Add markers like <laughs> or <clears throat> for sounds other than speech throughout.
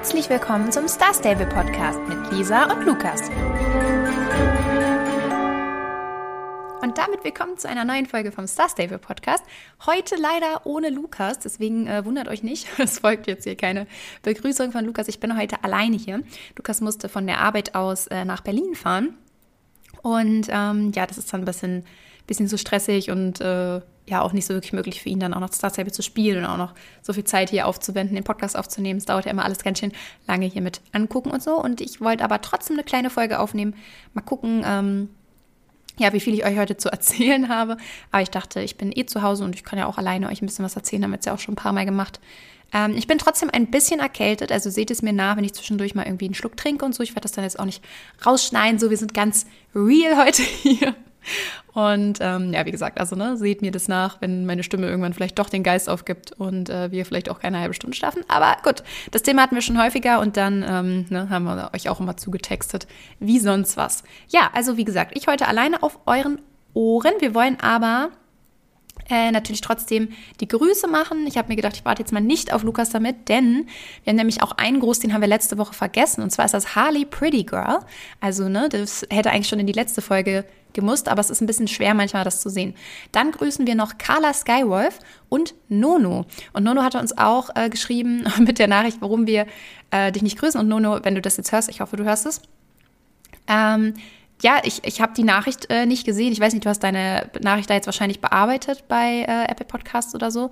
Herzlich willkommen zum Star Stable Podcast mit Lisa und Lukas. Und damit willkommen zu einer neuen Folge vom Star Stable Podcast. Heute leider ohne Lukas, deswegen äh, wundert euch nicht. <laughs> Es folgt jetzt hier keine Begrüßung von Lukas. Ich bin heute alleine hier. Lukas musste von der Arbeit aus äh, nach Berlin fahren. Und ähm, ja, das ist dann ein bisschen, bisschen so stressig und äh, ja auch nicht so wirklich möglich für ihn, dann auch noch Star zu spielen und auch noch so viel Zeit hier aufzuwenden, den Podcast aufzunehmen. Es dauert ja immer alles ganz schön lange hier mit angucken und so. Und ich wollte aber trotzdem eine kleine Folge aufnehmen. Mal gucken, ähm, ja, wie viel ich euch heute zu erzählen <laughs> habe. Aber ich dachte, ich bin eh zu Hause und ich kann ja auch alleine euch ein bisschen was erzählen, haben wir es ja auch schon ein paar Mal gemacht. Ähm, ich bin trotzdem ein bisschen erkältet, also seht es mir nach, wenn ich zwischendurch mal irgendwie einen Schluck trinke und so. Ich werde das dann jetzt auch nicht rausschneiden. So, wir sind ganz real <laughs> heute hier. Und ähm, ja, wie gesagt, also ne, seht mir das nach, wenn meine Stimme irgendwann vielleicht doch den Geist aufgibt und äh, wir vielleicht auch keine halbe Stunde schlafen. Aber gut, das Thema hatten wir schon häufiger und dann ähm, ne, haben wir euch auch immer zugetextet, wie sonst was. Ja, also wie gesagt, ich heute alleine auf euren Ohren. Wir wollen aber äh, natürlich trotzdem die Grüße machen. Ich habe mir gedacht, ich warte jetzt mal nicht auf Lukas damit, denn wir haben nämlich auch einen Gruß, den haben wir letzte Woche vergessen. Und zwar ist das Harley Pretty Girl. Also, ne, das hätte eigentlich schon in die letzte Folge gemusst, aber es ist ein bisschen schwer manchmal das zu sehen. Dann grüßen wir noch Carla Skywolf und Nono. Und Nono hatte uns auch äh, geschrieben <laughs> mit der Nachricht, warum wir äh, dich nicht grüßen. Und Nono, wenn du das jetzt hörst, ich hoffe, du hörst es. Ähm, ja, ich, ich habe die Nachricht äh, nicht gesehen. Ich weiß nicht, du hast deine Nachricht da jetzt wahrscheinlich bearbeitet bei äh, Apple Podcasts oder so.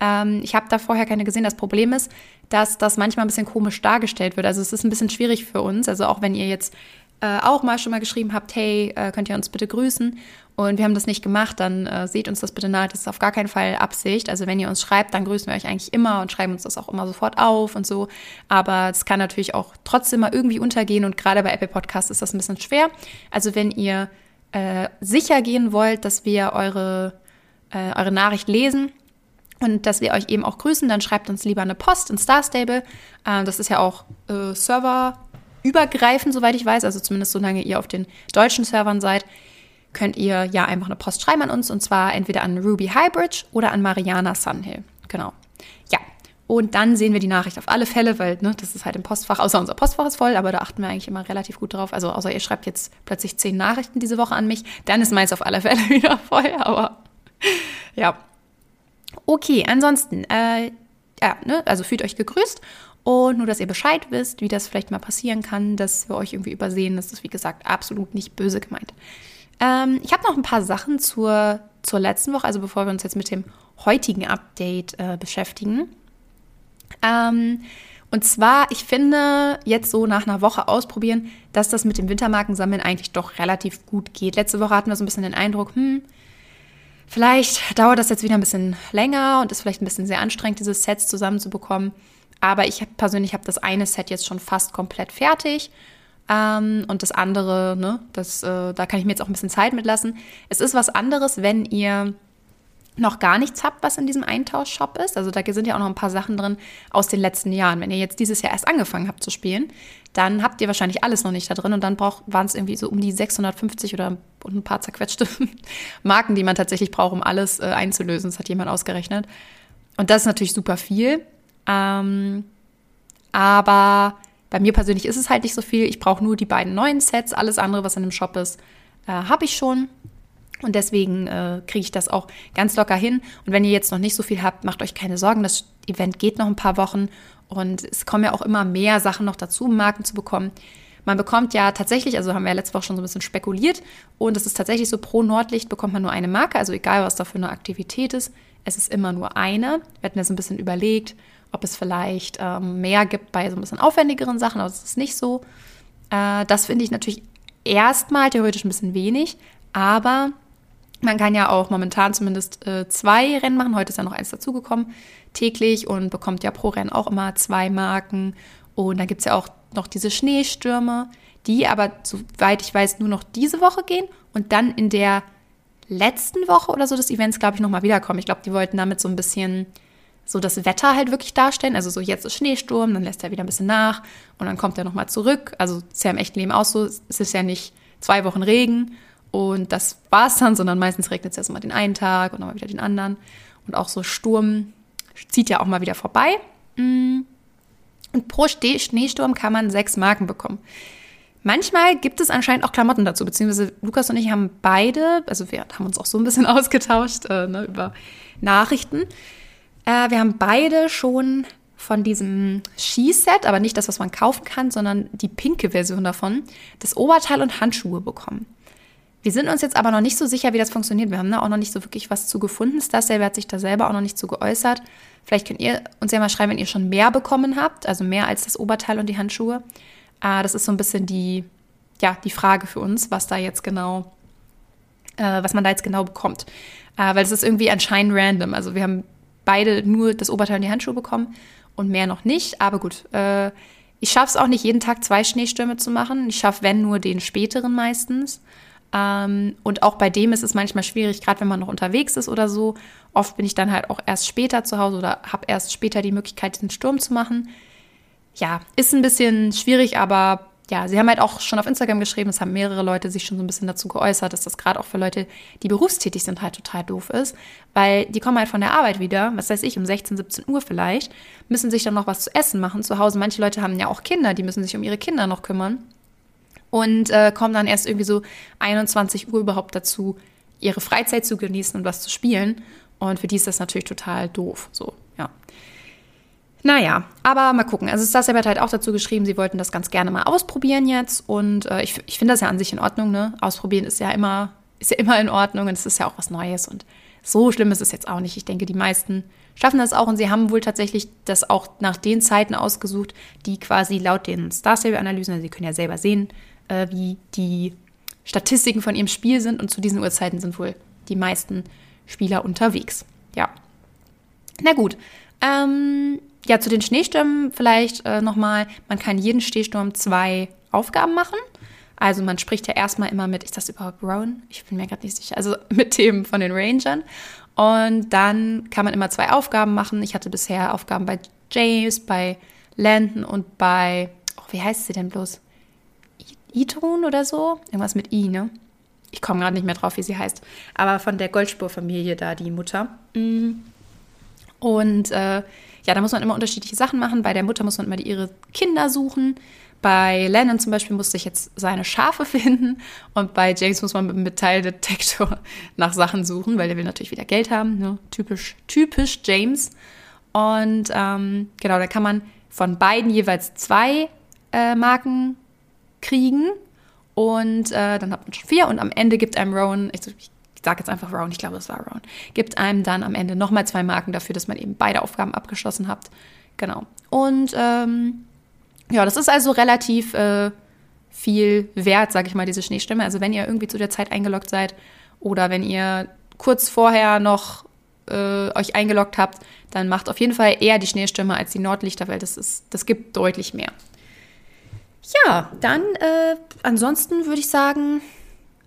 Ähm, ich habe da vorher keine gesehen. Das Problem ist, dass das manchmal ein bisschen komisch dargestellt wird. Also es ist ein bisschen schwierig für uns. Also auch wenn ihr jetzt äh, auch mal schon mal geschrieben habt, hey, äh, könnt ihr uns bitte grüßen? Und wir haben das nicht gemacht, dann äh, seht uns das bitte nahe. Das ist auf gar keinen Fall Absicht. Also wenn ihr uns schreibt, dann grüßen wir euch eigentlich immer und schreiben uns das auch immer sofort auf und so. Aber es kann natürlich auch trotzdem mal irgendwie untergehen und gerade bei Apple Podcasts ist das ein bisschen schwer. Also wenn ihr äh, sicher gehen wollt, dass wir eure, äh, eure Nachricht lesen, und dass wir euch eben auch grüßen, dann schreibt uns lieber eine Post in Star Stable. Äh, das ist ja auch äh, serverübergreifend, soweit ich weiß, also zumindest solange ihr auf den deutschen Servern seid könnt ihr ja einfach eine Post schreiben an uns und zwar entweder an Ruby Highbridge oder an Mariana Sunhill. Genau. Ja. Und dann sehen wir die Nachricht auf alle Fälle, weil ne, das ist halt im Postfach, außer unser Postfach ist voll, aber da achten wir eigentlich immer relativ gut drauf. Also außer ihr schreibt jetzt plötzlich zehn Nachrichten diese Woche an mich, dann ist meins auf alle Fälle <laughs> wieder voll, aber ja. Okay, ansonsten, äh, ja, ne, also fühlt euch gegrüßt und nur, dass ihr Bescheid wisst, wie das vielleicht mal passieren kann, dass wir euch irgendwie übersehen. Das ist, wie gesagt, absolut nicht böse gemeint. Ähm, ich habe noch ein paar Sachen zur, zur letzten Woche, also bevor wir uns jetzt mit dem heutigen Update äh, beschäftigen. Ähm, und zwar, ich finde, jetzt so nach einer Woche ausprobieren, dass das mit dem Wintermarkensammeln eigentlich doch relativ gut geht. Letzte Woche hatten wir so ein bisschen den Eindruck, hm, vielleicht dauert das jetzt wieder ein bisschen länger und ist vielleicht ein bisschen sehr anstrengend, diese Sets zusammenzubekommen. Aber ich persönlich habe das eine Set jetzt schon fast komplett fertig ähm, und das andere, ne, das, äh, da kann ich mir jetzt auch ein bisschen Zeit mitlassen. Es ist was anderes, wenn ihr noch gar nichts habt, was in diesem Eintauschshop ist. Also da sind ja auch noch ein paar Sachen drin aus den letzten Jahren. Wenn ihr jetzt dieses Jahr erst angefangen habt zu spielen, dann habt ihr wahrscheinlich alles noch nicht da drin und dann waren es irgendwie so um die 650 oder ein paar zerquetschte <laughs> Marken, die man tatsächlich braucht, um alles äh, einzulösen. Das hat jemand ausgerechnet. Und das ist natürlich super viel. Ähm, aber bei mir persönlich ist es halt nicht so viel. Ich brauche nur die beiden neuen Sets. Alles andere, was in dem Shop ist, äh, habe ich schon. Und deswegen äh, kriege ich das auch ganz locker hin. Und wenn ihr jetzt noch nicht so viel habt, macht euch keine Sorgen. Das Event geht noch ein paar Wochen. Und es kommen ja auch immer mehr Sachen noch dazu, um Marken zu bekommen. Man bekommt ja tatsächlich, also haben wir ja letzte Woche schon so ein bisschen spekuliert, und es ist tatsächlich so, pro Nordlicht bekommt man nur eine Marke, also egal, was da für eine Aktivität ist, es ist immer nur eine. Wir hatten ja so ein bisschen überlegt, ob es vielleicht ähm, mehr gibt bei so ein bisschen aufwendigeren Sachen, aber es ist nicht so. Äh, das finde ich natürlich erstmal theoretisch ein bisschen wenig, aber man kann ja auch momentan zumindest äh, zwei Rennen machen. Heute ist ja noch eins dazugekommen, täglich und bekommt ja pro Rennen auch immer zwei Marken. Und dann gibt es ja auch noch diese Schneestürme, die aber, soweit ich weiß, nur noch diese Woche gehen und dann in der letzten Woche oder so des Events, glaube ich, nochmal wiederkommen. Ich glaube, die wollten damit so ein bisschen so das Wetter halt wirklich darstellen. Also so jetzt ist Schneesturm, dann lässt er wieder ein bisschen nach und dann kommt er nochmal zurück. Also ist ja im echten Leben auch so. Es ist ja nicht zwei Wochen Regen und das war es dann, sondern meistens regnet es erst mal den einen Tag und dann mal wieder den anderen. Und auch so Sturm zieht ja auch mal wieder vorbei. Mm. Und pro Schneesturm kann man sechs Marken bekommen. Manchmal gibt es anscheinend auch Klamotten dazu, beziehungsweise Lukas und ich haben beide, also wir haben uns auch so ein bisschen <laughs> ausgetauscht äh, ne, über Nachrichten. Äh, wir haben beide schon von diesem Skiset, aber nicht das, was man kaufen kann, sondern die pinke Version davon, das Oberteil und Handschuhe bekommen. Wir sind uns jetzt aber noch nicht so sicher, wie das funktioniert. Wir haben da auch noch nicht so wirklich was zu gefunden. Stas selber hat sich da selber auch noch nicht zu geäußert. Vielleicht könnt ihr uns ja mal schreiben, wenn ihr schon mehr bekommen habt, also mehr als das Oberteil und die Handschuhe. Äh, das ist so ein bisschen die, ja, die Frage für uns, was da jetzt genau, äh, was man da jetzt genau bekommt. Äh, weil es ist irgendwie anscheinend random. Also wir haben beide nur das Oberteil und die Handschuhe bekommen und mehr noch nicht. Aber gut, äh, ich schaffe es auch nicht jeden Tag zwei Schneestürme zu machen. Ich schaffe, wenn nur den späteren meistens. Ähm, und auch bei dem ist es manchmal schwierig, gerade wenn man noch unterwegs ist oder so. Oft bin ich dann halt auch erst später zu Hause oder habe erst später die Möglichkeit, diesen Sturm zu machen ja, ist ein bisschen schwierig, aber ja, sie haben halt auch schon auf Instagram geschrieben, es haben mehrere Leute sich schon so ein bisschen dazu geäußert, dass das gerade auch für Leute, die berufstätig sind, halt total doof ist, weil die kommen halt von der Arbeit wieder, was weiß ich, um 16, 17 Uhr vielleicht, müssen sich dann noch was zu essen machen zu Hause. Manche Leute haben ja auch Kinder, die müssen sich um ihre Kinder noch kümmern und äh, kommen dann erst irgendwie so 21 Uhr überhaupt dazu, ihre Freizeit zu genießen und was zu spielen. Und für die ist das natürlich total doof. So, ja. Naja, aber mal gucken. Also Stasia hat halt auch dazu geschrieben, sie wollten das ganz gerne mal ausprobieren jetzt. Und äh, ich, ich finde das ja an sich in Ordnung, ne? Ausprobieren ist ja immer, ist ja immer in Ordnung und es ist ja auch was Neues. Und so schlimm ist es jetzt auch nicht. Ich denke, die meisten schaffen das auch und sie haben wohl tatsächlich das auch nach den Zeiten ausgesucht, die quasi laut den Star Stable-Analysen, also sie können ja selber sehen, äh, wie die Statistiken von ihrem Spiel sind und zu diesen Uhrzeiten sind wohl die meisten Spieler unterwegs. Ja. Na gut. Ähm, ja, zu den Schneestürmen vielleicht äh, nochmal. Man kann jeden Schneesturm zwei Aufgaben machen. Also man spricht ja erstmal immer mit, ist das überhaupt Rowan? Ich bin mir gerade nicht sicher. Also <laughs> mit Themen von den Rangern. Und dann kann man immer zwei Aufgaben machen. Ich hatte bisher Aufgaben bei James, bei Landon und bei, oh, wie heißt sie denn bloß? Iton oder so? Irgendwas mit I, ne? Ich komme gerade nicht mehr drauf, wie sie heißt. Aber von der Goldspurfamilie da, die Mutter. Mm. Und äh, ja, da muss man immer unterschiedliche Sachen machen. Bei der Mutter muss man immer ihre Kinder suchen. Bei Lennon zum Beispiel musste ich jetzt seine Schafe <laughs> finden und bei James muss man mit einem Metalldetektor <laughs> nach Sachen suchen, weil der will natürlich wieder Geld haben. Ne? Typisch, typisch James. Und ähm, genau, da kann man von beiden jeweils zwei äh, Marken kriegen und äh, dann hat man schon vier und am Ende gibt einem Rowan, ich, ich sage jetzt einfach Round, ich glaube, es war Round, gibt einem dann am Ende nochmal zwei Marken dafür, dass man eben beide Aufgaben abgeschlossen hat. Genau. Und ähm, ja, das ist also relativ äh, viel wert, sage ich mal, diese Schneestimme. Also wenn ihr irgendwie zu der Zeit eingeloggt seid oder wenn ihr kurz vorher noch äh, euch eingeloggt habt, dann macht auf jeden Fall eher die Schneestimme als die Nordlichter, weil das, ist, das gibt deutlich mehr. Ja, dann äh, ansonsten würde ich sagen,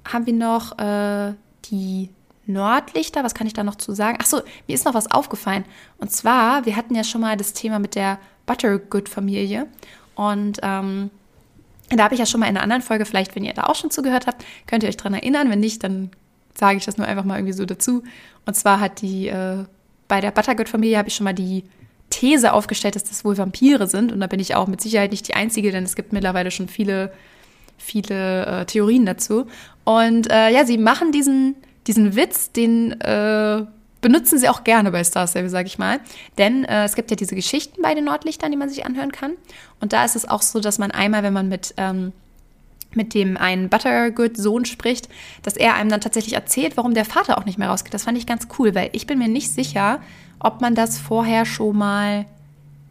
haben wir noch äh, die Nordlichter, was kann ich da noch zu sagen? Achso, mir ist noch was aufgefallen. Und zwar, wir hatten ja schon mal das Thema mit der Buttergood-Familie. Und ähm, da habe ich ja schon mal in einer anderen Folge, vielleicht, wenn ihr da auch schon zugehört habt, könnt ihr euch dran erinnern. Wenn nicht, dann sage ich das nur einfach mal irgendwie so dazu. Und zwar hat die, äh, bei der Buttergood-Familie habe ich schon mal die These aufgestellt, dass das wohl Vampire sind. Und da bin ich auch mit Sicherheit nicht die Einzige, denn es gibt mittlerweile schon viele viele äh, Theorien dazu. Und äh, ja, sie machen diesen, diesen Witz, den äh, benutzen sie auch gerne bei Star Stable, sage ich mal. Denn äh, es gibt ja diese Geschichten bei den Nordlichtern, die man sich anhören kann. Und da ist es auch so, dass man einmal, wenn man mit ähm, mit dem einen Buttergood-Sohn spricht, dass er einem dann tatsächlich erzählt, warum der Vater auch nicht mehr rausgeht. Das fand ich ganz cool, weil ich bin mir nicht sicher, ob man das vorher schon mal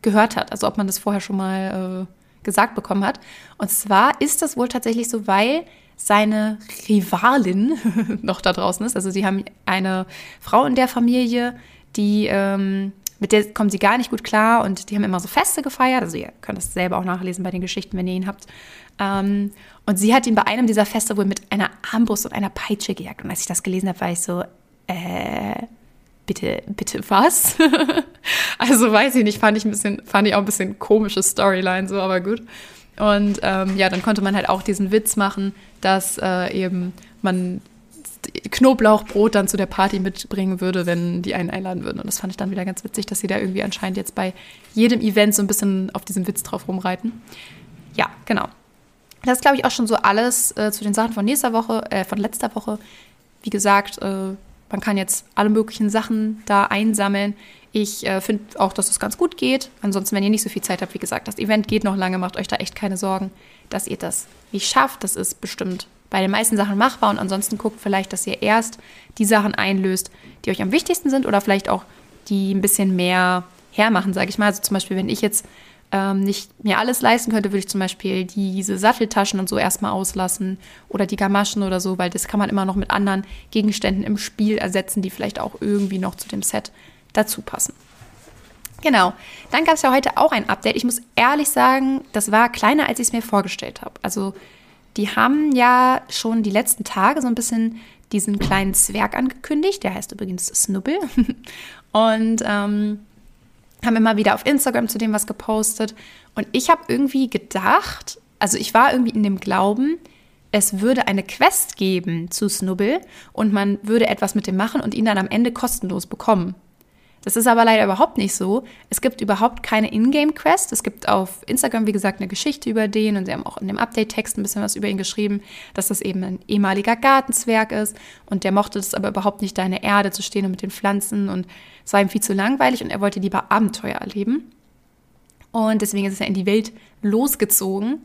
gehört hat. Also ob man das vorher schon mal äh, gesagt bekommen hat. Und zwar ist das wohl tatsächlich so, weil seine Rivalin <laughs> noch da draußen ist. Also sie haben eine Frau in der Familie, die ähm, mit der kommen sie gar nicht gut klar und die haben immer so Feste gefeiert. Also ihr könnt das selber auch nachlesen bei den Geschichten, wenn ihr ihn habt. Ähm, und sie hat ihn bei einem dieser Feste wohl mit einer Armbrust und einer Peitsche gejagt. Und als ich das gelesen habe, war ich so, äh, bitte, bitte was? <laughs> also weiß ich nicht, fand ich ein bisschen, fand ich auch ein bisschen komische Storyline so, aber gut. Und ähm, ja, dann konnte man halt auch diesen Witz machen, dass äh, eben man Knoblauchbrot dann zu der Party mitbringen würde, wenn die einen einladen würden. Und das fand ich dann wieder ganz witzig, dass sie da irgendwie anscheinend jetzt bei jedem Event so ein bisschen auf diesem Witz drauf rumreiten. Ja, genau. Das ist, glaube ich, auch schon so alles äh, zu den Sachen von nächster Woche, äh, von letzter Woche. Wie gesagt, äh, man kann jetzt alle möglichen Sachen da einsammeln. Ich äh, finde auch, dass es ganz gut geht. Ansonsten, wenn ihr nicht so viel Zeit habt, wie gesagt, das Event geht noch lange, macht euch da echt keine Sorgen, dass ihr das nicht schafft. Das ist bestimmt bei den meisten Sachen machbar und ansonsten guckt vielleicht, dass ihr erst die Sachen einlöst, die euch am wichtigsten sind oder vielleicht auch die ein bisschen mehr hermachen, sage ich mal. Also zum Beispiel, wenn ich jetzt ähm, nicht mir alles leisten könnte, würde ich zum Beispiel diese Satteltaschen und so erstmal auslassen oder die Gamaschen oder so, weil das kann man immer noch mit anderen Gegenständen im Spiel ersetzen, die vielleicht auch irgendwie noch zu dem Set dazu passen. Genau. Dann gab es ja heute auch ein Update. Ich muss ehrlich sagen, das war kleiner, als ich es mir vorgestellt habe. Also die haben ja schon die letzten Tage so ein bisschen diesen kleinen Zwerg angekündigt. Der heißt übrigens Snubbel. <laughs> Und ähm, haben immer wieder auf Instagram zu dem was gepostet. Und ich habe irgendwie gedacht, also ich war irgendwie in dem Glauben, es würde eine Quest geben zu Snubbel und man würde etwas mit dem machen und ihn dann am Ende kostenlos bekommen. Das ist aber leider überhaupt nicht so. Es gibt überhaupt keine Ingame-Quest. Es gibt auf Instagram, wie gesagt, eine Geschichte über den und sie haben auch in dem Update-Text ein bisschen was über ihn geschrieben, dass das eben ein ehemaliger Gartenzwerg ist und der mochte es aber überhaupt nicht, da in der Erde zu stehen und mit den Pflanzen und es war ihm viel zu langweilig und er wollte lieber Abenteuer erleben. Und deswegen ist er in die Welt losgezogen.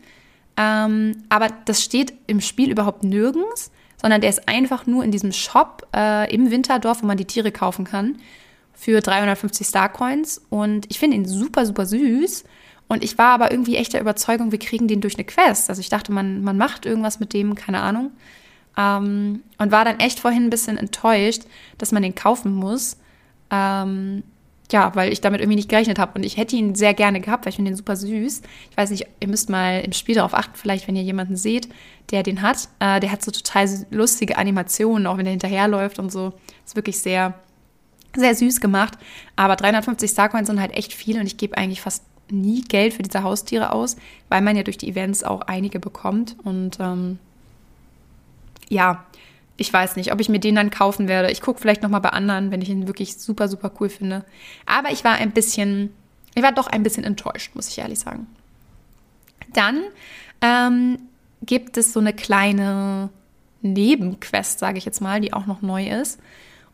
Ähm, aber das steht im Spiel überhaupt nirgends, sondern der ist einfach nur in diesem Shop äh, im Winterdorf, wo man die Tiere kaufen kann für 350 Starcoins und ich finde ihn super, super süß. Und ich war aber irgendwie echt der Überzeugung, wir kriegen den durch eine Quest. Also ich dachte, man, man macht irgendwas mit dem, keine Ahnung. Ähm, und war dann echt vorhin ein bisschen enttäuscht, dass man den kaufen muss. Ähm, ja, weil ich damit irgendwie nicht gerechnet habe. Und ich hätte ihn sehr gerne gehabt, weil ich finde den super süß. Ich weiß nicht, ihr müsst mal im Spiel darauf achten, vielleicht, wenn ihr jemanden seht, der den hat. Äh, der hat so total lustige Animationen, auch wenn er hinterherläuft und so. Ist wirklich sehr, sehr süß gemacht. Aber 350 Starcoins sind halt echt viel und ich gebe eigentlich fast nie Geld für diese Haustiere aus, weil man ja durch die Events auch einige bekommt. Und ähm, ja, ich weiß nicht, ob ich mir den dann kaufen werde. Ich gucke vielleicht nochmal bei anderen, wenn ich ihn wirklich super, super cool finde. Aber ich war ein bisschen, ich war doch ein bisschen enttäuscht, muss ich ehrlich sagen. Dann ähm, gibt es so eine kleine Nebenquest, sage ich jetzt mal, die auch noch neu ist.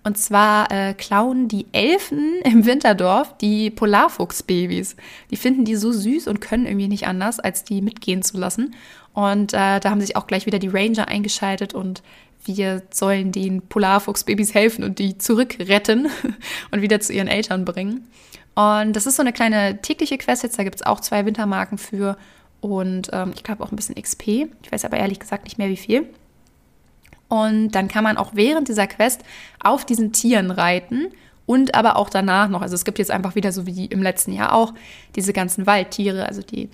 Und zwar äh, klauen die Elfen <laughs> im Winterdorf die Polarfuchsbabys. Die finden die so süß und können irgendwie nicht anders, als die mitgehen zu lassen. Und äh, da haben sich auch gleich wieder die Ranger eingeschaltet und wir sollen den Polarfuchsbabys helfen und die zurückretten <laughs> und wieder zu ihren Eltern bringen. Und das ist so eine kleine tägliche Quest jetzt. Da gibt es auch zwei Wintermarken für und ähm, ich glaube auch ein bisschen XP. Ich weiß aber ehrlich gesagt nicht mehr wie viel. Und dann kann man auch während dieser Quest auf diesen Tieren reiten und aber auch danach noch. Also es gibt jetzt einfach wieder so wie im letzten Jahr auch diese ganzen Waldtiere, also die,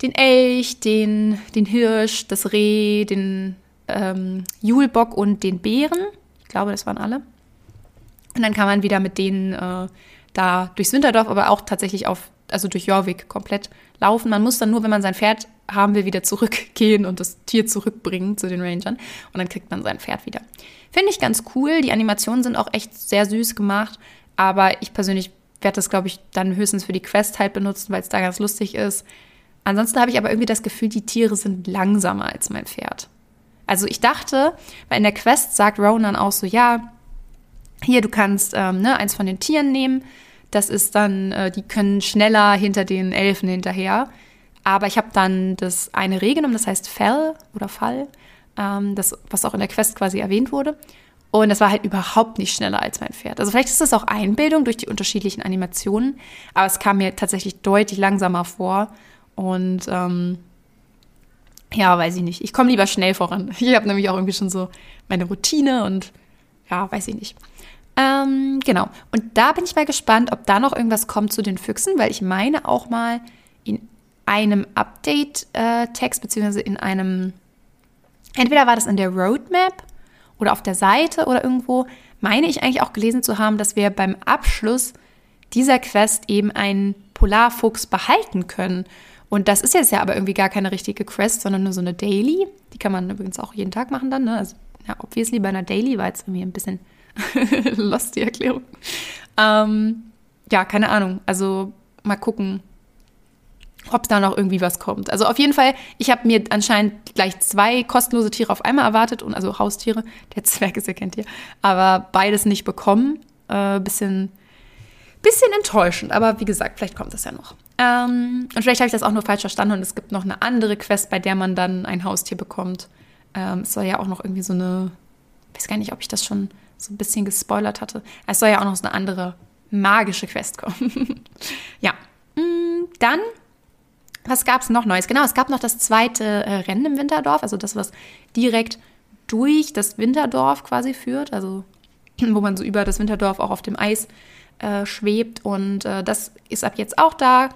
den Elch, den, den Hirsch, das Reh, den ähm, Julbock und den Bären. Ich glaube, das waren alle. Und dann kann man wieder mit denen äh, da durchs Winterdorf, aber auch tatsächlich auf, also durch Jorvik komplett laufen. Man muss dann nur, wenn man sein Pferd haben will, wieder zurückgehen und das Tier zurückbringen zu den Rangern. Und dann kriegt man sein Pferd wieder. Finde ich ganz cool. Die Animationen sind auch echt sehr süß gemacht. Aber ich persönlich werde das, glaube ich, dann höchstens für die Quest halt benutzen, weil es da ganz lustig ist. Ansonsten habe ich aber irgendwie das Gefühl, die Tiere sind langsamer als mein Pferd. Also ich dachte, weil in der Quest sagt Ronan auch so, ja, hier, du kannst ähm, ne, eins von den Tieren nehmen. Das ist dann, äh, die können schneller hinter den Elfen hinterher. Aber ich habe dann das eine Reh genommen, das heißt Fell oder Fall, ähm, das, was auch in der Quest quasi erwähnt wurde. Und das war halt überhaupt nicht schneller als mein Pferd. Also vielleicht ist das auch Einbildung durch die unterschiedlichen Animationen, aber es kam mir tatsächlich deutlich langsamer vor. Und ähm, ja, weiß ich nicht. Ich komme lieber schnell voran. <laughs> Ich habe nämlich auch irgendwie schon so meine Routine und ja, weiß ich nicht. Ähm, genau. Und da bin ich mal gespannt, ob da noch irgendwas kommt zu den Füchsen, weil ich meine auch mal in einem Update-Text, beziehungsweise in einem, entweder war das in der Roadmap oder auf der Seite oder irgendwo, meine ich eigentlich auch gelesen zu haben, dass wir beim Abschluss dieser Quest eben einen Polarfuchs behalten können. Und das ist jetzt ja aber irgendwie gar keine richtige Quest, sondern nur so eine Daily. Die kann man übrigens auch jeden Tag machen dann, ne? Also ja, obviously bei einer Daily war jetzt irgendwie ein bisschen <laughs> lost, die Erklärung. Ähm, ja, keine Ahnung. Also mal gucken, ob da noch irgendwie was kommt. Also auf jeden Fall, ich habe mir anscheinend gleich zwei kostenlose Tiere auf einmal erwartet, und also Haustiere. Der <laughs> Zwerg ist ja kein Tier. Aber beides nicht bekommen. Äh, bisschen, bisschen enttäuschend. Aber wie gesagt, vielleicht kommt das ja noch. Ähm, und vielleicht habe ich das auch nur falsch verstanden und es gibt noch eine andere Quest, bei der man dann ein Haustier bekommt. Ähm, es soll ja auch noch irgendwie so eine, ich weiß gar nicht, ob ich das schon so ein bisschen gespoilert hatte. Es soll ja auch noch so eine andere magische Quest kommen. <laughs> ja. Mm, dann, was gab es noch Neues? Genau, es gab noch das zweite äh, Rennen im Winterdorf, also das, was direkt durch das Winterdorf quasi führt, also wo man so über das Winterdorf auch auf dem Eis äh, schwebt. Und äh, das ist ab jetzt auch da.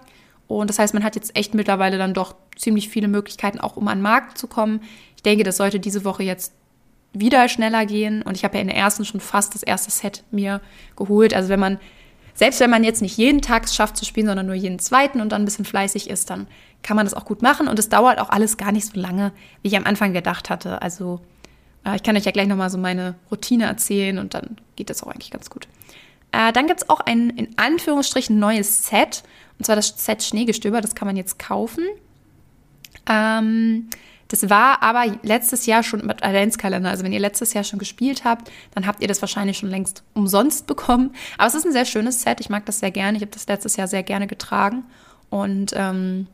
Und das heißt, man hat jetzt echt mittlerweile dann doch ziemlich viele Möglichkeiten, auch um an den Markt zu kommen. Ich denke, das sollte diese Woche jetzt wieder schneller gehen. Und ich habe ja in der ersten schon fast das erste Set mir geholt. Also wenn man, selbst wenn man jetzt nicht jeden Tag es schafft zu spielen, sondern nur jeden zweiten und dann ein bisschen fleißig ist, dann kann man das auch gut machen. Und es dauert auch alles gar nicht so lange, wie ich am Anfang gedacht hatte. Also äh, ich kann euch ja gleich nochmal so meine Routine erzählen und dann geht das auch eigentlich ganz gut. Äh, dann gibt es auch ein in Anführungsstrichen neues Set. Und zwar das Set Schneegestöber, das kann man jetzt kaufen. Ähm, das war aber letztes Jahr schon mit Adventskalender. Also wenn ihr letztes Jahr schon gespielt habt, dann habt ihr das wahrscheinlich schon längst umsonst bekommen. Aber es ist ein sehr schönes Set. Ich mag das sehr gerne. Ich habe das letztes Jahr sehr gerne getragen. Und ähm,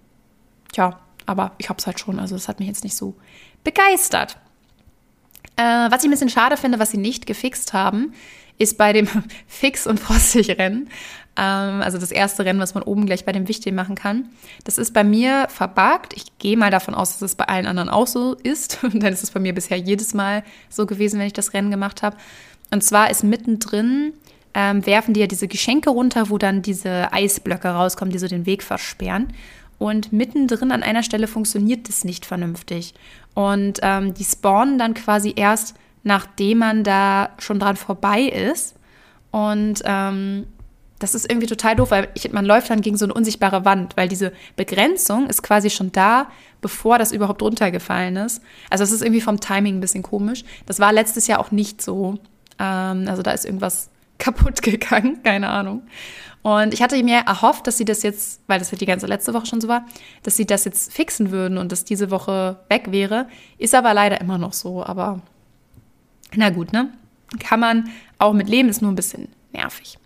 ja, aber ich habe es halt schon. Also das hat mich jetzt nicht so begeistert. Äh, was ich ein bisschen schade finde, was sie nicht gefixt haben, ist bei dem <laughs> Fix- und Frostig-Rennen, ähm, also das erste Rennen, was man oben gleich bei dem Wichtel machen kann. Das ist bei mir verbuggt. Ich gehe mal davon aus, dass es bei allen anderen auch so ist. <laughs> Ist es bei mir bisher jedes Mal so gewesen, wenn ich das Rennen gemacht habe. Und zwar ist mittendrin, ähm, werfen die ja diese Geschenke runter, wo dann diese Eisblöcke rauskommen, die so den Weg versperren. Und mittendrin an einer Stelle funktioniert das nicht vernünftig. Und ähm, die spawnen dann quasi erst nachdem man da schon dran vorbei ist. Und ähm, das ist irgendwie total doof, weil ich, man läuft dann gegen so eine unsichtbare Wand, weil diese Begrenzung ist quasi schon da, bevor das überhaupt runtergefallen ist. Also es ist irgendwie vom Timing ein bisschen komisch. Das war letztes Jahr auch nicht so. Ähm, also da ist irgendwas <laughs> kaputt gegangen, keine Ahnung. Und ich hatte mir erhofft, dass sie das jetzt, weil das ja die ganze letzte Woche schon so war, dass sie das jetzt fixen würden und dass diese Woche weg wäre. Ist aber leider immer noch so. Aber na gut, ne? Kann man auch mit leben, ist nur ein bisschen nervig.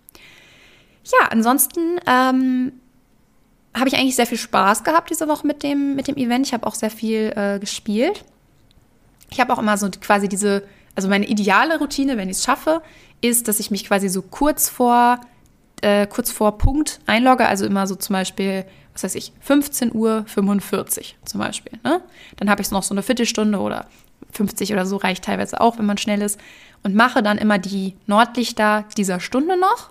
Ja, ansonsten ähm, habe ich eigentlich sehr viel Spaß gehabt diese Woche mit dem, mit dem Event. Ich habe auch sehr viel äh, gespielt. Ich habe auch immer so quasi diese, also meine ideale Routine, wenn ich es schaffe, ist, dass ich mich quasi so kurz vor, äh, kurz vor Punkt einlogge. Also immer so zum Beispiel, was weiß ich, 15 Uhr 45 zum Beispiel. Ne? Dann habe ich noch so eine Viertelstunde oder 50 oder so reicht teilweise auch, wenn man schnell ist. Und mache dann immer die Nordlichter dieser Stunde noch.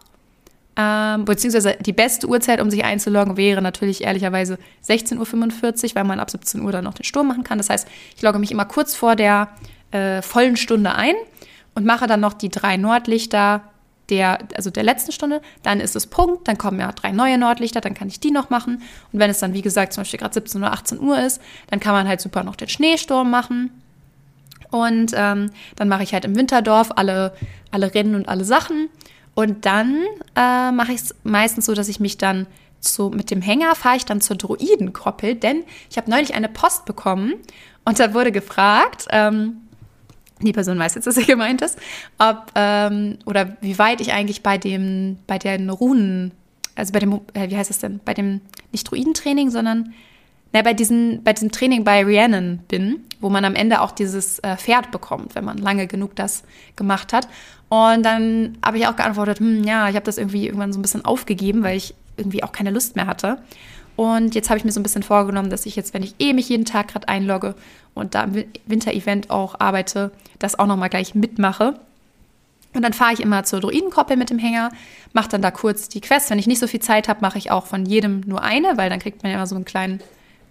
Ähm, beziehungsweise die beste Uhrzeit, um sich einzuloggen, wäre natürlich ehrlicherweise 16.45 Uhr, weil man ab 17 Uhr dann noch den Sturm machen kann. Das heißt, ich logge mich immer kurz vor der äh, vollen Stunde ein und mache dann noch die drei Nordlichter der, also der letzten Stunde, dann ist es Punkt, dann kommen ja drei neue Nordlichter, dann kann ich die noch machen. Und wenn es dann, wie gesagt, zum Beispiel gerade 17 oder 18 Uhr ist, dann kann man halt super noch den Schneesturm machen. Und ähm, dann mache ich halt im Winterdorf alle, alle Rennen und alle Sachen. Und dann äh, mache ich es meistens so, dass ich mich dann so mit dem Hänger fahre ich dann zur Druidenkoppel, denn ich habe neulich eine Post bekommen und da wurde gefragt, ähm, die Person weiß jetzt, was er gemeint ist, ob ähm, oder wie weit ich eigentlich bei dem, bei den Runen, also bei dem, äh, wie heißt es denn, bei dem nicht Druidentraining, sondern na, bei, diesen, bei diesem Training bei Rhiannon bin, wo man am Ende auch dieses äh, Pferd bekommt, wenn man lange genug das gemacht hat. Und dann habe ich auch geantwortet, hm, ja, ich habe das irgendwie irgendwann so ein bisschen aufgegeben, weil ich irgendwie auch keine Lust mehr hatte. Und jetzt habe ich mir so ein bisschen vorgenommen, dass ich jetzt, wenn ich eh mich jeden Tag gerade einlogge und da im Winter-Event auch arbeite, das auch nochmal gleich mitmache. Und dann fahre ich immer zur Druidenkoppel mit dem Hänger, mache dann da kurz die Quest. Wenn ich nicht so viel Zeit habe, mache ich auch von jedem nur eine, weil dann kriegt man ja immer so einen kleinen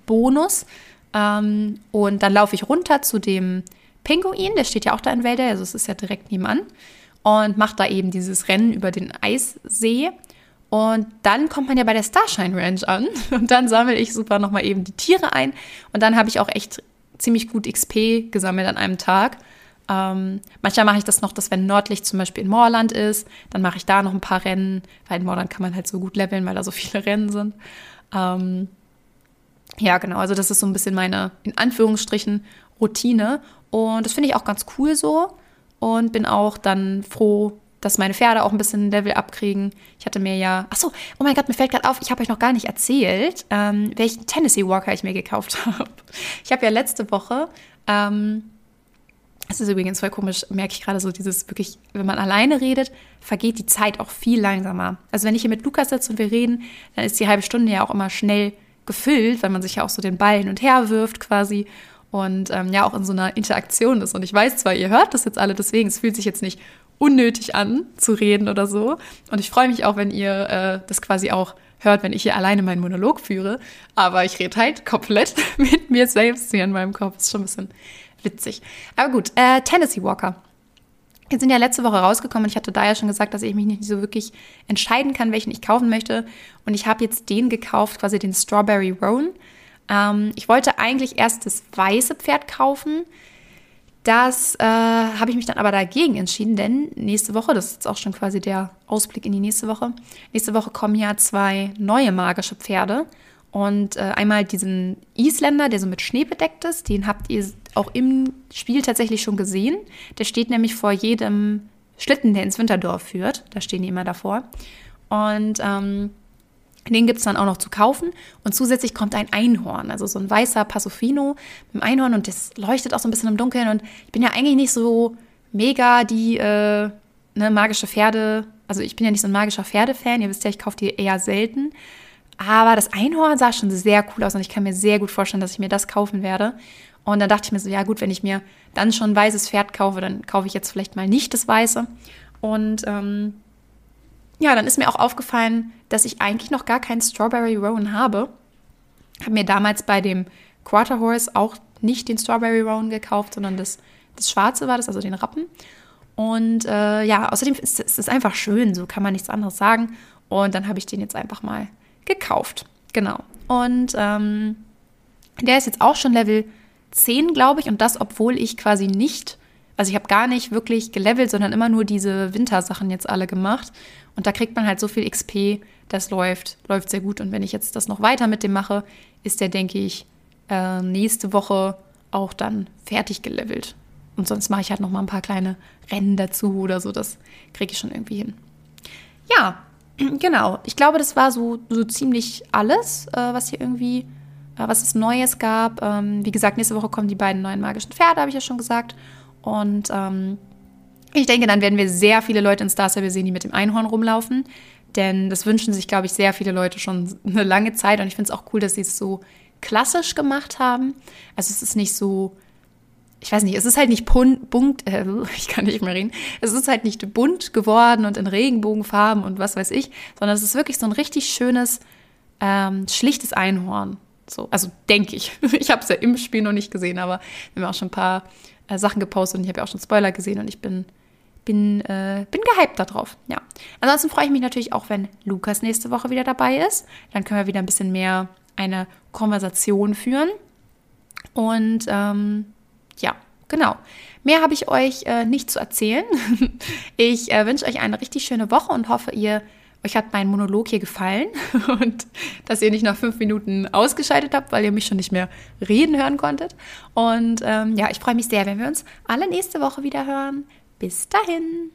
Bonus. Ähm, und dann laufe ich runter zu dem Pinguin, der steht ja auch da in Wälder, also es ist ja direkt nebenan. Und mache da eben dieses Rennen über den Eissee. Und dann kommt man ja bei der Starshine Ranch an. <laughs> Und dann sammle ich super nochmal eben die Tiere ein. Und dann habe ich auch echt ziemlich gut XP gesammelt an einem Tag. Ähm, manchmal mache ich das noch, dass wenn Nordlicht zum Beispiel in Moorland ist, dann mache ich da noch ein paar Rennen, weil in Moorland kann man halt so gut leveln, weil da so viele <laughs> Rennen sind. Ähm, ja, genau, also das ist so ein bisschen meine, in Anführungsstrichen, Routine. Und das finde ich auch ganz cool so. Und bin auch dann froh, dass meine Pferde auch ein bisschen Level abkriegen. Ich hatte mir ja, ach so, oh mein Gott, mir fällt gerade auf, ich habe euch noch gar nicht erzählt, ähm, welchen Tennessee Walker ich mir gekauft <laughs> habe. Ich habe ja letzte Woche, ähm, das ist übrigens voll komisch, merke ich gerade so, dieses wirklich, wenn man alleine redet, vergeht die Zeit auch viel langsamer. Also wenn ich hier mit Lukas sitze und wir reden, dann ist die halbe Stunde ja auch immer schnell gefüllt, weil man sich ja auch so den Ball hin und her wirft quasi und ähm, ja auch in so einer Interaktion ist. Und ich weiß zwar, ihr hört das jetzt alle, deswegen, es fühlt sich jetzt nicht unnötig an zu reden oder so. Und ich freue mich auch, wenn ihr äh, das quasi auch hört, wenn ich hier alleine meinen Monolog führe. Aber ich rede halt komplett <laughs> mit mir selbst hier in meinem Kopf. Ist schon ein bisschen witzig. Aber gut, äh, Tennessee Walker. Wir sind ja letzte Woche rausgekommen und ich hatte da ja schon gesagt, dass ich mich nicht so wirklich entscheiden kann, welchen ich kaufen möchte. Und ich habe jetzt den gekauft, quasi den Strawberry Roan. Ähm, ich wollte eigentlich erst das weiße Pferd kaufen, das äh, habe ich mich dann aber dagegen entschieden, denn nächste Woche, das ist jetzt auch schon quasi der Ausblick in die nächste Woche, nächste Woche kommen ja zwei neue magische Pferde. Und äh, einmal diesen Isländer, der so mit Schnee bedeckt ist, den habt ihr auch im Spiel tatsächlich schon gesehen. Der steht nämlich vor jedem Schlitten, der ins Winterdorf führt. Da stehen die immer davor. Und ähm, den gibt es dann auch noch zu kaufen. Und zusätzlich kommt ein Einhorn, also so ein weißer Passofino mit einem Einhorn. Und das leuchtet auch so ein bisschen im Dunkeln. Und ich bin ja eigentlich nicht so mega die äh, ne, magische Pferde. Also ich bin ja nicht so ein magischer Pferdefan. Ihr wisst ja, ich kaufe die eher selten. Aber das Einhorn sah schon sehr cool aus und ich kann mir sehr gut vorstellen, dass ich mir das kaufen werde. Und dann dachte ich mir so, ja gut, wenn ich mir dann schon ein weißes Pferd kaufe, dann kaufe ich jetzt vielleicht mal nicht das Weiße. Und ähm, ja, dann ist mir auch aufgefallen, dass ich eigentlich noch gar keinen Strawberry Rowan habe. Habe mir damals bei dem Quarter Horse auch nicht den Strawberry Rowan gekauft, sondern das, das Schwarze war das, also den Rappen. Und äh, ja, außerdem ist es einfach schön, so kann man nichts anderes sagen. Und dann habe ich den jetzt einfach mal gekauft. Genau. Und ähm, der ist jetzt auch schon Level 10, glaube ich. Und das, obwohl ich quasi nicht, also ich habe gar nicht wirklich gelevelt, sondern immer nur diese Wintersachen jetzt alle gemacht. Und da kriegt man halt so viel XP, das läuft, läuft sehr gut. Und wenn ich jetzt das noch weiter mit dem mache, ist der, denke ich, äh, nächste Woche auch dann fertig gelevelt. Und sonst mache ich halt noch mal ein paar kleine Rennen dazu oder so. Das kriege ich schon irgendwie hin. Ja, <clears throat> genau. Ich glaube, das war so, so ziemlich alles, äh, was hier irgendwie, was es Neues gab. Ähm, wie gesagt, nächste Woche kommen die beiden neuen magischen Pferde, habe ich ja schon gesagt. Und ähm, ich denke, dann werden wir sehr viele Leute in Star Stable sehen, die mit dem Einhorn rumlaufen. Denn das wünschen sich, glaube ich, sehr viele Leute schon <laughs> eine lange Zeit. Und ich finde es auch cool, dass sie es so klassisch gemacht haben. Also es ist nicht so, ich weiß nicht, es ist halt nicht bunt, äh, <laughs> ich kann nicht mehr reden, es ist halt nicht bunt geworden und in Regenbogenfarben und was weiß ich, sondern es ist wirklich so ein richtig schönes, ähm, schlichtes Einhorn. So, also denke ich. <laughs> Ich habe es ja im Spiel noch nicht gesehen, aber wir haben auch schon ein paar äh, Sachen gepostet und ich habe ja auch schon Spoiler gesehen und ich bin bin, äh, bin gehypt darauf. Ja. Ansonsten freue ich mich natürlich auch, wenn Lukas nächste Woche wieder dabei ist. Dann können wir wieder ein bisschen mehr eine Konversation führen. Und ähm, ja, genau. Mehr habe ich euch äh, nicht zu erzählen. <laughs> ich äh, wünsche euch eine richtig schöne Woche und hoffe, ihr euch hat mein Monolog hier gefallen <laughs> und dass ihr nicht nach fünf Minuten ausgeschaltet habt, weil ihr mich schon nicht mehr reden hören konntet. Und ähm, ja, ich freue mich sehr, wenn wir uns alle nächste Woche wieder hören. Bis dahin.